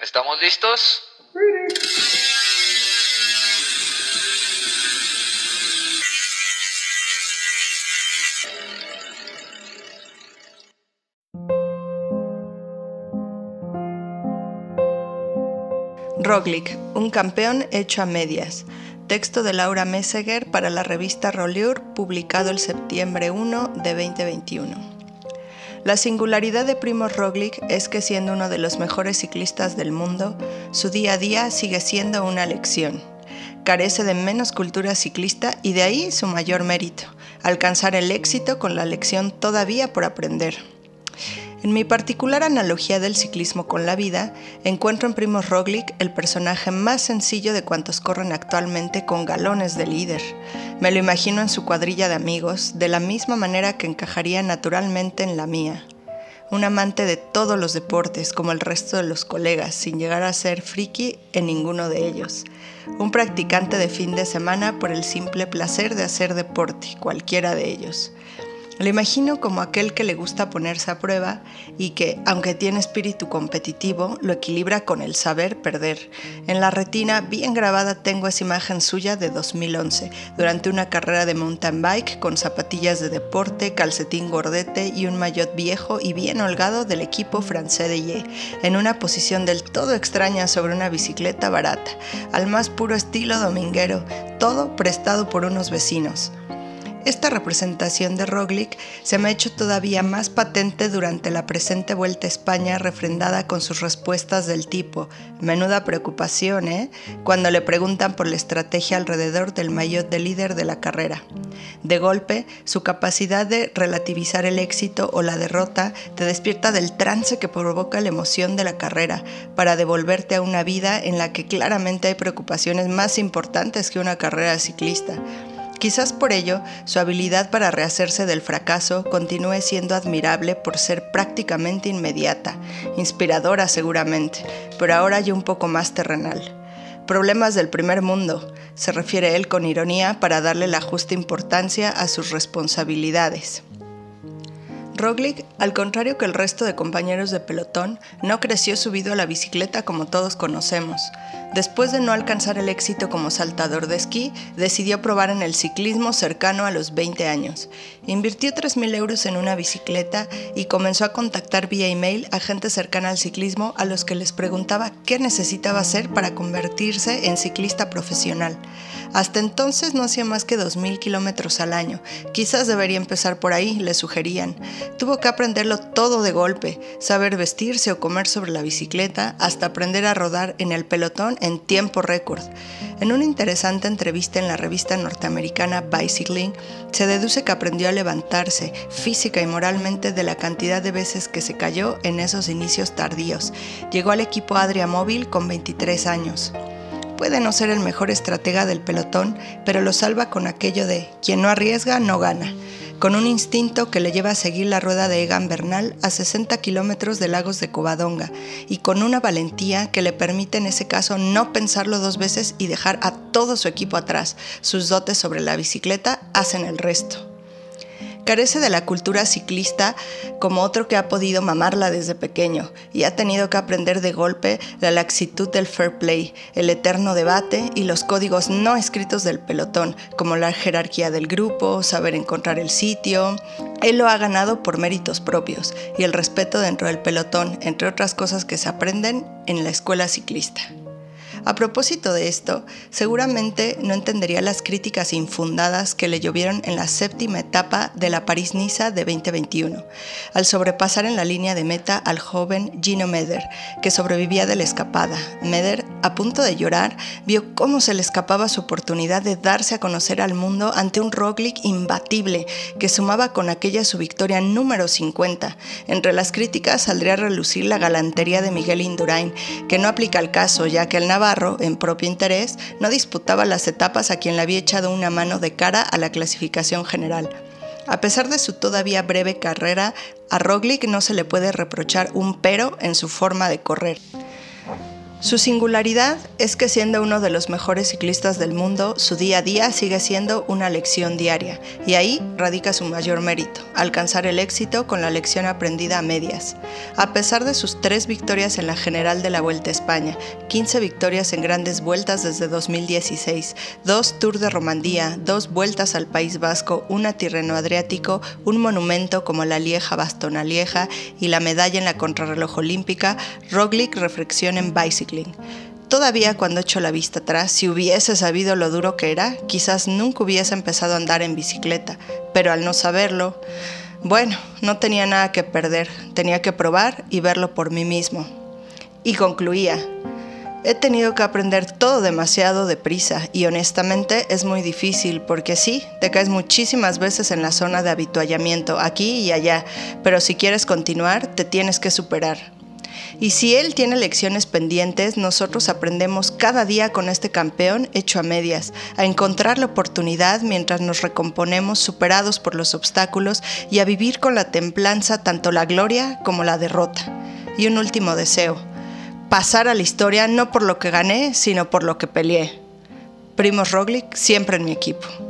¿Estamos listos? Roglic, un campeón hecho a medias. Texto de Laura Messeger para la revista Rollure, publicado el septiembre 1 de 2021. La singularidad de Primo Roglic es que siendo uno de los mejores ciclistas del mundo, su día a día sigue siendo una lección. Carece de menos cultura ciclista y de ahí su mayor mérito, alcanzar el éxito con la lección todavía por aprender. En mi particular analogía del ciclismo con la vida, encuentro en Primo Roglic el personaje más sencillo de cuantos corren actualmente con galones de líder. Me lo imagino en su cuadrilla de amigos, de la misma manera que encajaría naturalmente en la mía. Un amante de todos los deportes, como el resto de los colegas, sin llegar a ser friki en ninguno de ellos. Un practicante de fin de semana por el simple placer de hacer deporte, cualquiera de ellos. Lo imagino como aquel que le gusta ponerse a prueba y que, aunque tiene espíritu competitivo, lo equilibra con el saber perder. En la retina bien grabada tengo esa imagen suya de 2011, durante una carrera de mountain bike con zapatillas de deporte, calcetín gordete y un maillot viejo y bien holgado del equipo francés de Ye, en una posición del todo extraña sobre una bicicleta barata, al más puro estilo dominguero, todo prestado por unos vecinos. Esta representación de Roglic se me ha hecho todavía más patente durante la presente Vuelta a España refrendada con sus respuestas del tipo, menuda preocupación, ¿eh? cuando le preguntan por la estrategia alrededor del maillot de líder de la carrera. De golpe, su capacidad de relativizar el éxito o la derrota te despierta del trance que provoca la emoción de la carrera para devolverte a una vida en la que claramente hay preocupaciones más importantes que una carrera ciclista Quizás por ello, su habilidad para rehacerse del fracaso continúe siendo admirable por ser prácticamente inmediata, inspiradora seguramente, pero ahora ya un poco más terrenal. Problemas del primer mundo, se refiere él con ironía para darle la justa importancia a sus responsabilidades. Roglic, al contrario que el resto de compañeros de pelotón, no creció subido a la bicicleta como todos conocemos. Después de no alcanzar el éxito como saltador de esquí, decidió probar en el ciclismo cercano a los 20 años. Invirtió 3.000 euros en una bicicleta y comenzó a contactar vía email a gente cercana al ciclismo a los que les preguntaba qué necesitaba hacer para convertirse en ciclista profesional. Hasta entonces no hacía más que 2.000 kilómetros al año. Quizás debería empezar por ahí, le sugerían. Tuvo que aprenderlo todo de golpe, saber vestirse o comer sobre la bicicleta, hasta aprender a rodar en el pelotón en tiempo récord. En una interesante entrevista en la revista norteamericana Bicycling, se deduce que aprendió a levantarse física y moralmente de la cantidad de veces que se cayó en esos inicios tardíos. Llegó al equipo Adria Móvil con 23 años. Puede no ser el mejor estratega del pelotón, pero lo salva con aquello de quien no arriesga no gana, con un instinto que le lleva a seguir la rueda de Egan Bernal a 60 kilómetros de Lagos de Covadonga y con una valentía que le permite en ese caso no pensarlo dos veces y dejar a todo su equipo atrás. Sus dotes sobre la bicicleta hacen el resto. Carece de la cultura ciclista como otro que ha podido mamarla desde pequeño y ha tenido que aprender de golpe la laxitud del fair play, el eterno debate y los códigos no escritos del pelotón, como la jerarquía del grupo, saber encontrar el sitio. Él lo ha ganado por méritos propios y el respeto dentro del pelotón, entre otras cosas que se aprenden en la escuela ciclista. A propósito de esto, seguramente no entendería las críticas infundadas que le llovieron en la séptima etapa de la París-Niza de 2021, al sobrepasar en la línea de meta al joven Gino Meder, que sobrevivía de la escapada. Meder, a punto de llorar, vio cómo se le escapaba su oportunidad de darse a conocer al mundo ante un Roglic imbatible que sumaba con aquella su victoria número 50. Entre las críticas saldría a relucir la galantería de Miguel Indurain, que no aplica al caso, ya que el Navarro en propio interés, no disputaba las etapas a quien le había echado una mano de cara a la clasificación general. A pesar de su todavía breve carrera, a Roglic no se le puede reprochar un pero en su forma de correr. Su singularidad es que siendo uno de los mejores ciclistas del mundo, su día a día sigue siendo una lección diaria, y ahí radica su mayor mérito, alcanzar el éxito con la lección aprendida a medias. A pesar de sus tres victorias en la general de la Vuelta a España, 15 victorias en grandes vueltas desde 2016, dos Tours de Romandía, dos vueltas al País Vasco, una Tirreno Adriático, un monumento como la Lieja Bastona Lieja y la medalla en la contrarreloj olímpica, Roglic reflexiona en Bicycle Todavía cuando echo la vista atrás, si hubiese sabido lo duro que era, quizás nunca hubiese empezado a andar en bicicleta, pero al no saberlo, bueno, no tenía nada que perder, tenía que probar y verlo por mí mismo. Y concluía, he tenido que aprender todo demasiado deprisa y honestamente es muy difícil porque sí, te caes muchísimas veces en la zona de habituallamiento, aquí y allá, pero si quieres continuar, te tienes que superar. Y si él tiene lecciones pendientes, nosotros aprendemos cada día con este campeón hecho a medias, a encontrar la oportunidad mientras nos recomponemos superados por los obstáculos y a vivir con la templanza tanto la gloria como la derrota. Y un último deseo, pasar a la historia no por lo que gané, sino por lo que peleé. Primos Roglic siempre en mi equipo.